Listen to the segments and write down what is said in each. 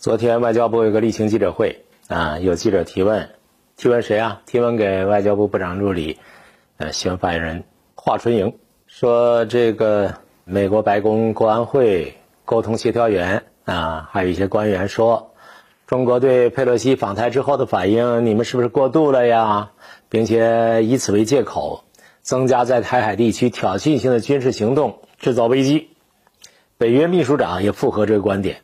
昨天外交部有个例行记者会啊，有记者提问，提问谁啊？提问给外交部部长助理，呃，新闻发言人华春莹，说这个美国白宫国安会沟通协调员啊，还有一些官员说，中国对佩洛西访台之后的反应，你们是不是过度了呀？并且以此为借口，增加在台海地区挑衅性的军事行动，制造危机。北约秘书长也附和这个观点，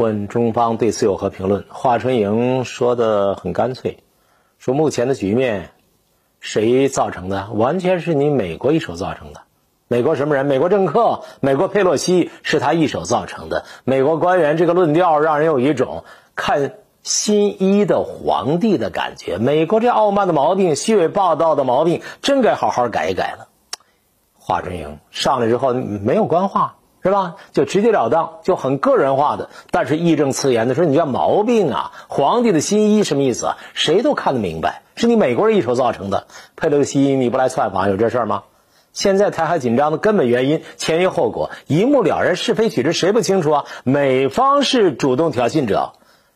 问中方对此有何评论？华春莹说的很干脆，说目前的局面，谁造成的？完全是你美国一手造成的。美国什么人？美国政客，美国佩洛西是他一手造成的。美国官员这个论调让人有一种看新一的皇帝的感觉。美国这傲慢的毛病、虚伪霸道的毛病，真该好好改一改了。华春莹上来之后没有官话。是吧？就直截了当，就很个人化的，但是义正辞严的说：“你这毛病啊！皇帝的新衣什么意思啊？谁都看得明白，是你美国人一手造成的。佩洛西你不来窜访，有这事儿吗？现在台海紧张的根本原因、前因后果一目了然，是非曲直谁不清楚啊？美方是主动挑衅者，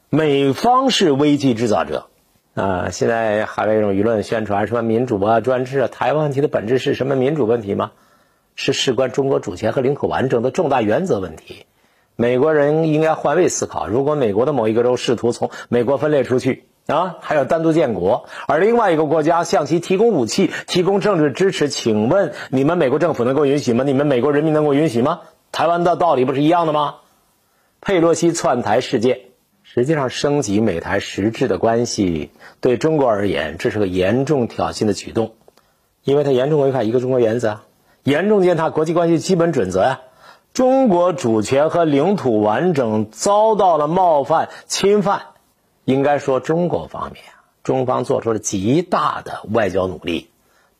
美方是危机制造者啊！现在还有一种舆论宣传什么民主啊、专制啊？台湾问题的本质是什么民主问题吗？是事关中国主权和领土完整的重大原则问题，美国人应该换位思考。如果美国的某一个州试图从美国分裂出去啊，还要单独建国，而另外一个国家向其提供武器、提供政治支持，请问你们美国政府能够允许吗？你们美国人民能够允许吗？台湾的道理不是一样的吗？佩洛西窜台事件实际上升级美台实质的关系，对中国而言，这是个严重挑衅的举动，因为它严重违反一个中国原则。严重践踏国际关系基本准则呀！中国主权和领土完整遭到了冒犯侵犯，应该说中国方面，中方做出了极大的外交努力，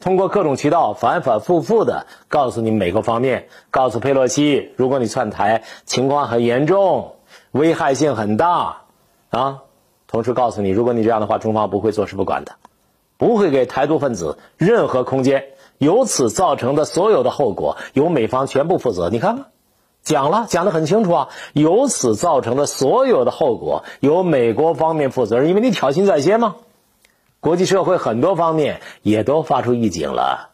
通过各种渠道反反复复的告诉你美国方面，告诉佩洛西，如果你窜台，情况很严重，危害性很大啊！同时告诉你，如果你这样的话，中方不会坐视不管的，不会给台独分子任何空间。由此造成的所有的后果，由美方全部负责。你看看，讲了，讲得很清楚啊。由此造成的所有的后果，由美国方面负责任，因为你挑衅在先嘛。国际社会很多方面也都发出预警了，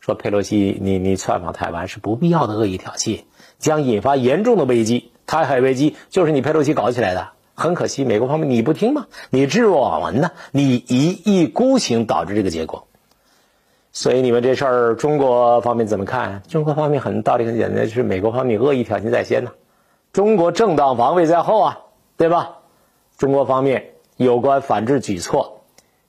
说佩洛西你你窜访台湾是不必要的恶意挑衅，将引发严重的危机。台海危机就是你佩洛西搞起来的。很可惜，美国方面你不听嘛，你置若罔闻呢，你一意孤行，导致这个结果。所以你们这事儿，中国方面怎么看？中国方面很道理很简单，就是美国方面恶意挑衅在先呢，中国正当防卫在后啊，对吧？中国方面有关反制举措，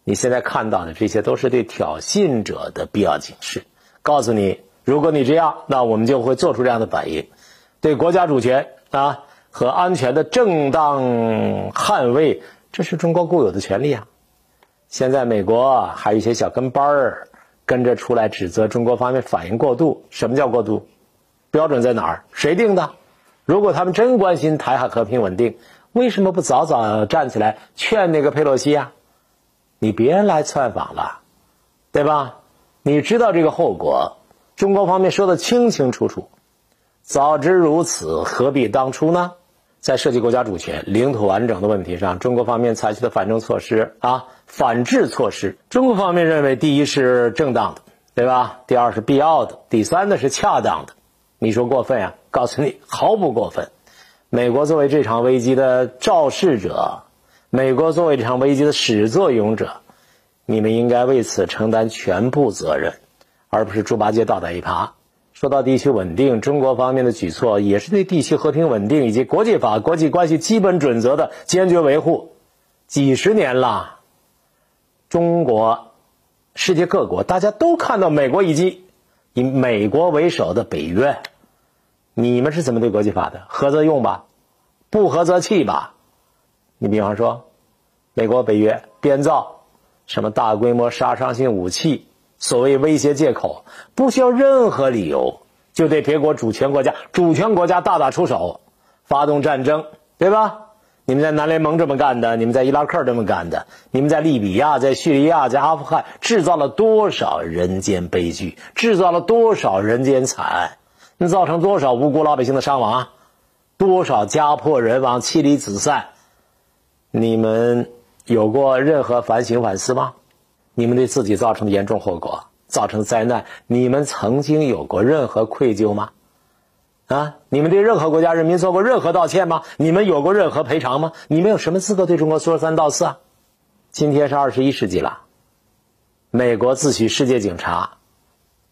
你现在看到的这些都是对挑衅者的必要警示，告诉你，如果你这样，那我们就会做出这样的反应，对国家主权啊和安全的正当捍卫，这是中国固有的权利啊。现在美国还有一些小跟班儿。跟着出来指责中国方面反应过度，什么叫过度？标准在哪儿？谁定的？如果他们真关心台海和平稳定，为什么不早早站起来劝那个佩洛西啊？你别来窜访了，对吧？你知道这个后果，中国方面说的清清楚楚。早知如此，何必当初呢？在涉及国家主权、领土完整的问题上，中国方面采取的反制措施啊，反制措施，中国方面认为，第一是正当的，对吧？第二是必要的，第三呢是恰当的。你说过分呀？告诉你，毫不过分。美国作为这场危机的肇事者，美国作为这场危机的始作俑者，你们应该为此承担全部责任，而不是猪八戒倒打一耙。说到地区稳定，中国方面的举措也是对地区和平稳定以及国际法、国际关系基本准则的坚决维护。几十年了，中国、世界各国大家都看到美国以及以美国为首的北约，你们是怎么对国际法的？合则用吧，不合则弃吧。你比方说，美国、北约编造什么大规模杀伤性武器？所谓威胁借口，不需要任何理由就对别国主权国家、主权国家大打出手，发动战争，对吧？你们在南联盟这么干的，你们在伊拉克这么干的，你们在利比亚、在叙利亚、在阿富汗制造了多少人间悲剧，制造了多少人间惨案，你造成多少无辜老百姓的伤亡，多少家破人亡、妻离子散，你们有过任何反省反思吗？你们对自己造成的严重后果、造成的灾难，你们曾经有过任何愧疚吗？啊，你们对任何国家人民做过任何道歉吗？你们有过任何赔偿吗？你们有什么资格对中国说三道四啊？今天是二十一世纪了，美国自诩世界警察，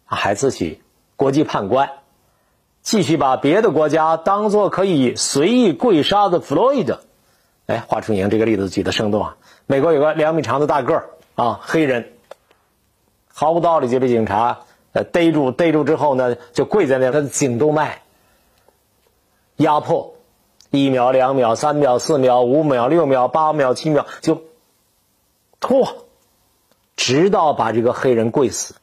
还自诩国际判官，继续把别的国家当做可以随意跪杀的弗洛伊德。哎，华春莹这个例子举得生动啊！美国有个两米长的大个儿啊，黑人，毫无道理就被警察呃逮住，逮住之后呢，就跪在那，他的颈动脉。压迫，一秒、两秒、三秒、四秒、五秒、六秒、八秒、七秒，就拖，直到把这个黑人跪死。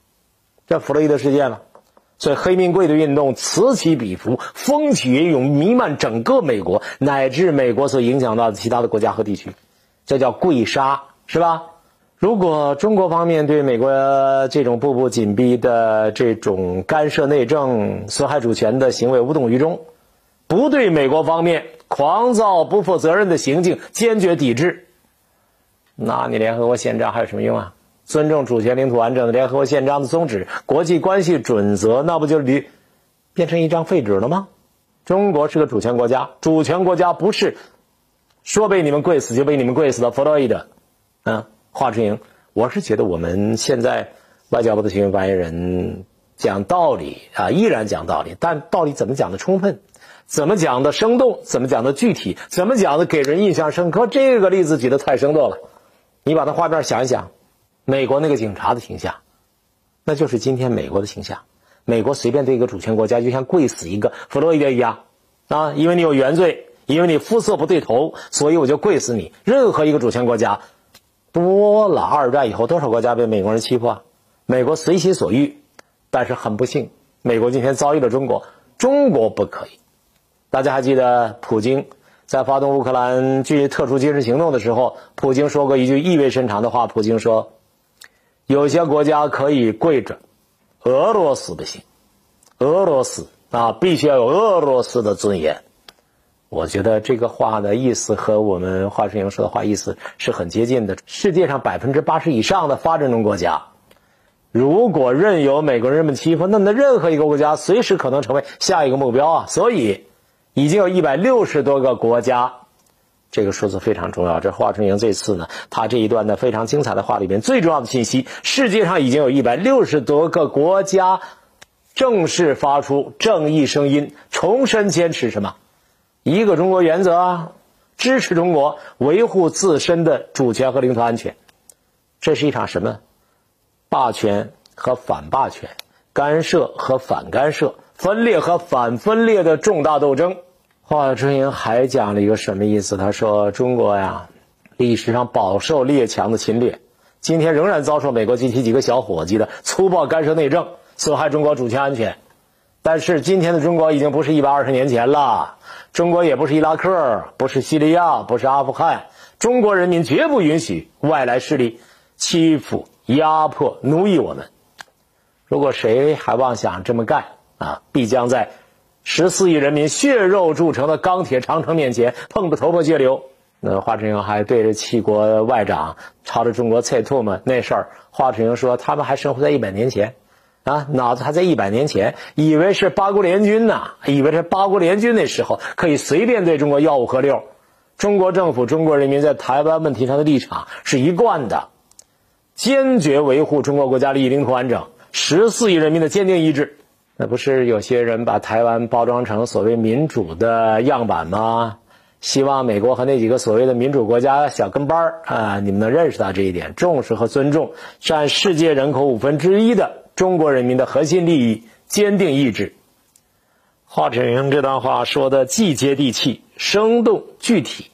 这弗洛伊德事件了，所以黑命贵的运动此起彼伏，风起云涌，弥漫整个美国，乃至美国所影响到的其他的国家和地区，这叫跪杀，是吧？如果中国方面对美国这种步步紧逼的这种干涉内政、损害主权的行为无动于衷，不对美国方面狂躁不负责任的行径坚决抵制，那你联合国宪章还有什么用啊？尊重主权、领土完整的联合国宪章的宗旨、国际关系准则，那不就离 变成一张废纸了吗？中国是个主权国家，主权国家不是说被你们跪死就被你们跪死的。弗洛伊德，嗯，华春莹，我是觉得我们现在外交部的新闻发言人讲道理啊，依然讲道理，但道理怎么讲的充分？怎么讲的生动？怎么讲的具体？怎么讲的给人印象深刻？这个例子举得太生动了。你把它画面想一想，美国那个警察的形象，那就是今天美国的形象。美国随便对一个主权国家，就像跪死一个弗洛伊德一样啊，因为你有原罪，因为你肤色不对头，所以我就跪死你。任何一个主权国家，多了二战以后多少国家被美国人欺负啊？美国随心所欲，但是很不幸，美国今天遭遇了中国，中国不可以。大家还记得普京在发动乌克兰军特殊军事行动的时候，普京说过一句意味深长的话。普京说：“有些国家可以跪着，俄罗斯不行。俄罗斯啊，必须要有俄罗斯的尊严。”我觉得这个话的意思和我们华春莹说的话意思是很接近的。世界上百分之八十以上的发展中国家，如果任由美国人们欺负，那么任何一个国家随时可能成为下一个目标啊！所以。已经有一百六十多个国家，这个数字非常重要。这华春莹这次呢，他这一段呢非常精彩的话里面最重要的信息：世界上已经有一百六十多个国家正式发出正义声音，重申坚持什么？一个中国原则啊，支持中国维护自身的主权和领土安全。这是一场什么？霸权和反霸权，干涉和反干涉，分裂和反分裂的重大斗争。华春莹还讲了一个什么意思？他说：“中国呀，历史上饱受列强的侵略，今天仍然遭受美国及其几个小伙计的粗暴干涉内政，损害中国主权安全。但是今天的中国已经不是一百二十年前了，中国也不是伊拉克，不是叙利亚，不是阿富汗。中国人民绝不允许外来势力欺负、压迫、奴役我们。如果谁还妄想这么干啊，必将在。”十四亿人民血肉铸成的钢铁长城面前，碰得头破血流。那华春莹还对着七国外长朝着中国啐唾沫那事儿，华春莹说他们还生活在一百年前，啊，脑子还在一百年前，以为是八国联军呢，以为是八国联军那时候可以随便对中国吆五喝六。中国政府、中国人民在台湾问题上的立场是一贯的，坚决维护中国国家利益、领土完整，十四亿人民的坚定意志。那不是有些人把台湾包装成所谓民主的样板吗？希望美国和那几个所谓的民主国家小跟班儿啊，你们能认识到这一点，重视和尊重占世界人口五分之一的中国人民的核心利益，坚定意志。华春莹这段话说的既接地气、生动具体，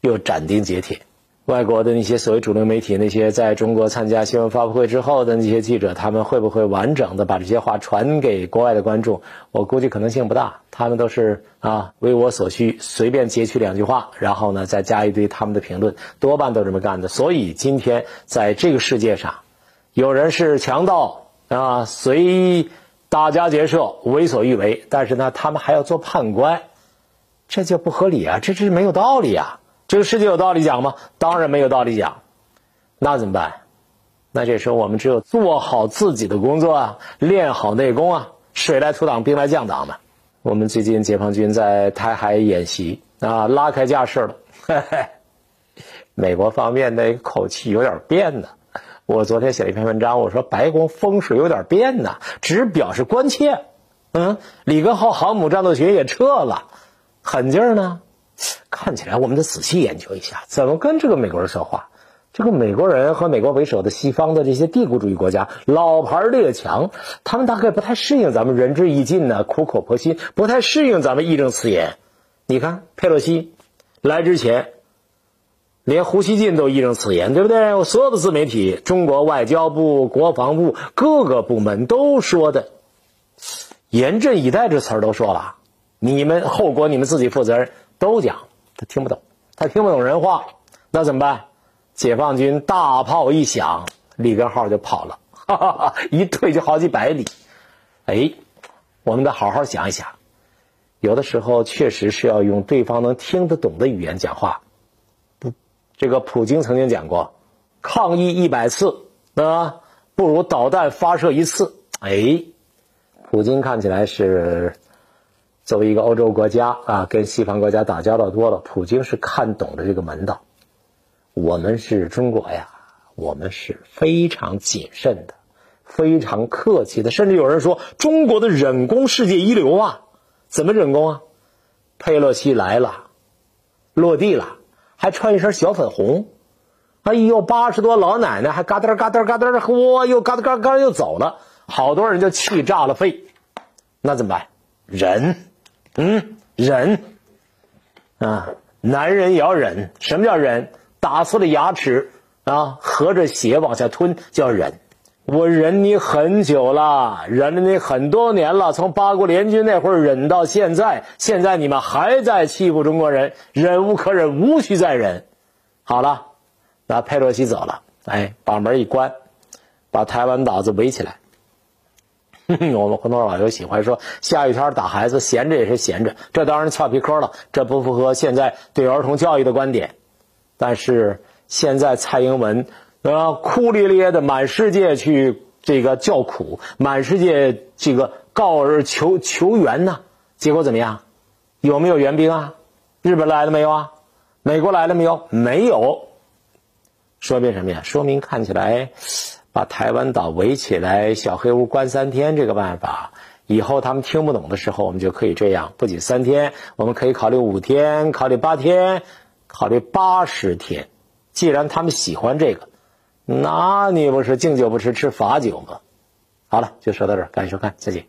又斩钉截铁。外国的那些所谓主流媒体，那些在中国参加新闻发布会之后的那些记者，他们会不会完整的把这些话传给国外的观众？我估计可能性不大。他们都是啊，为我所需，随便截取两句话，然后呢再加一堆他们的评论，多半都这么干的。所以今天在这个世界上，有人是强盗啊，随大家劫舍，为所欲为，但是呢，他们还要做判官。这就不合理啊！这这没有道理啊！这个世界有道理讲吗？当然没有道理讲。那怎么办？那这时候我们只有做好自己的工作啊，练好内功啊，水来土挡，兵来将挡嘛。我们最近解放军在台海演习啊，拉开架势了。嘿嘿，美国方面的口气有点变呢。我昨天写了一篇文章，我说白宫风水有点变呢，只表示关切。嗯，里根号航母战斗群也撤了，狠劲儿呢。看起来我们得仔细研究一下，怎么跟这个美国人说话。这个美国人和美国为首的西方的这些帝国主义国家，老牌列强，他们大概不太适应咱们仁至义尽呢，苦口婆心，不太适应咱们义正辞严。你看佩洛西来之前。连胡锡进都义正辞严，对不对？所有的自媒体、中国外交部、国防部各个部门都说的“严阵以待”这词儿都说了，你们后果你们自己负责任，都讲他听不懂，他听不懂人话，那怎么办？解放军大炮一响，里根号就跑了，哈哈哈，一退就好几百里。哎，我们得好好想一想，有的时候确实是要用对方能听得懂的语言讲话。这个普京曾经讲过，抗议一百次那，不如导弹发射一次。哎，普京看起来是作为一个欧洲国家啊，跟西方国家打交道多了，普京是看懂了这个门道。我们是中国呀，我们是非常谨慎的，非常客气的，甚至有人说中国的忍功世界一流啊。怎么忍功啊？佩洛西来了，落地了。还穿一身小粉红，哎呦，八十多老奶奶还嘎噔嘎噔嘎噔的，嚯，又嘎噔嘎噔又走了，好多人就气炸了肺，那怎么办？忍，嗯，忍，啊，男人也要忍。什么叫忍？打碎了牙齿啊，合着血往下吞叫忍。我忍你很久了，忍了你很多年了，从八国联军那会儿忍到现在，现在你们还在欺负中国人，忍无可忍，无需再忍。好了，那佩洛西走了，哎，把门一关，把台湾岛子围起来。我们很多网友喜欢说，下雨天打孩子，闲着也是闲着，这当然俏皮嗑了，这不符合现在对儿童教育的观点。但是现在蔡英文。啊，哭咧咧的满世界去这个叫苦，满世界这个告而求求援呢，结果怎么样？有没有援兵啊？日本来了没有啊？美国来了没有？没有。说明什么呀？说明看起来把台湾岛围起来，小黑屋关三天这个办法，以后他们听不懂的时候，我们就可以这样，不仅三天，我们可以考虑五天，考虑八天，考虑八十天。既然他们喜欢这个。那你不是敬酒不吃吃罚酒吗？好了，就说到这儿，感谢收看，再见。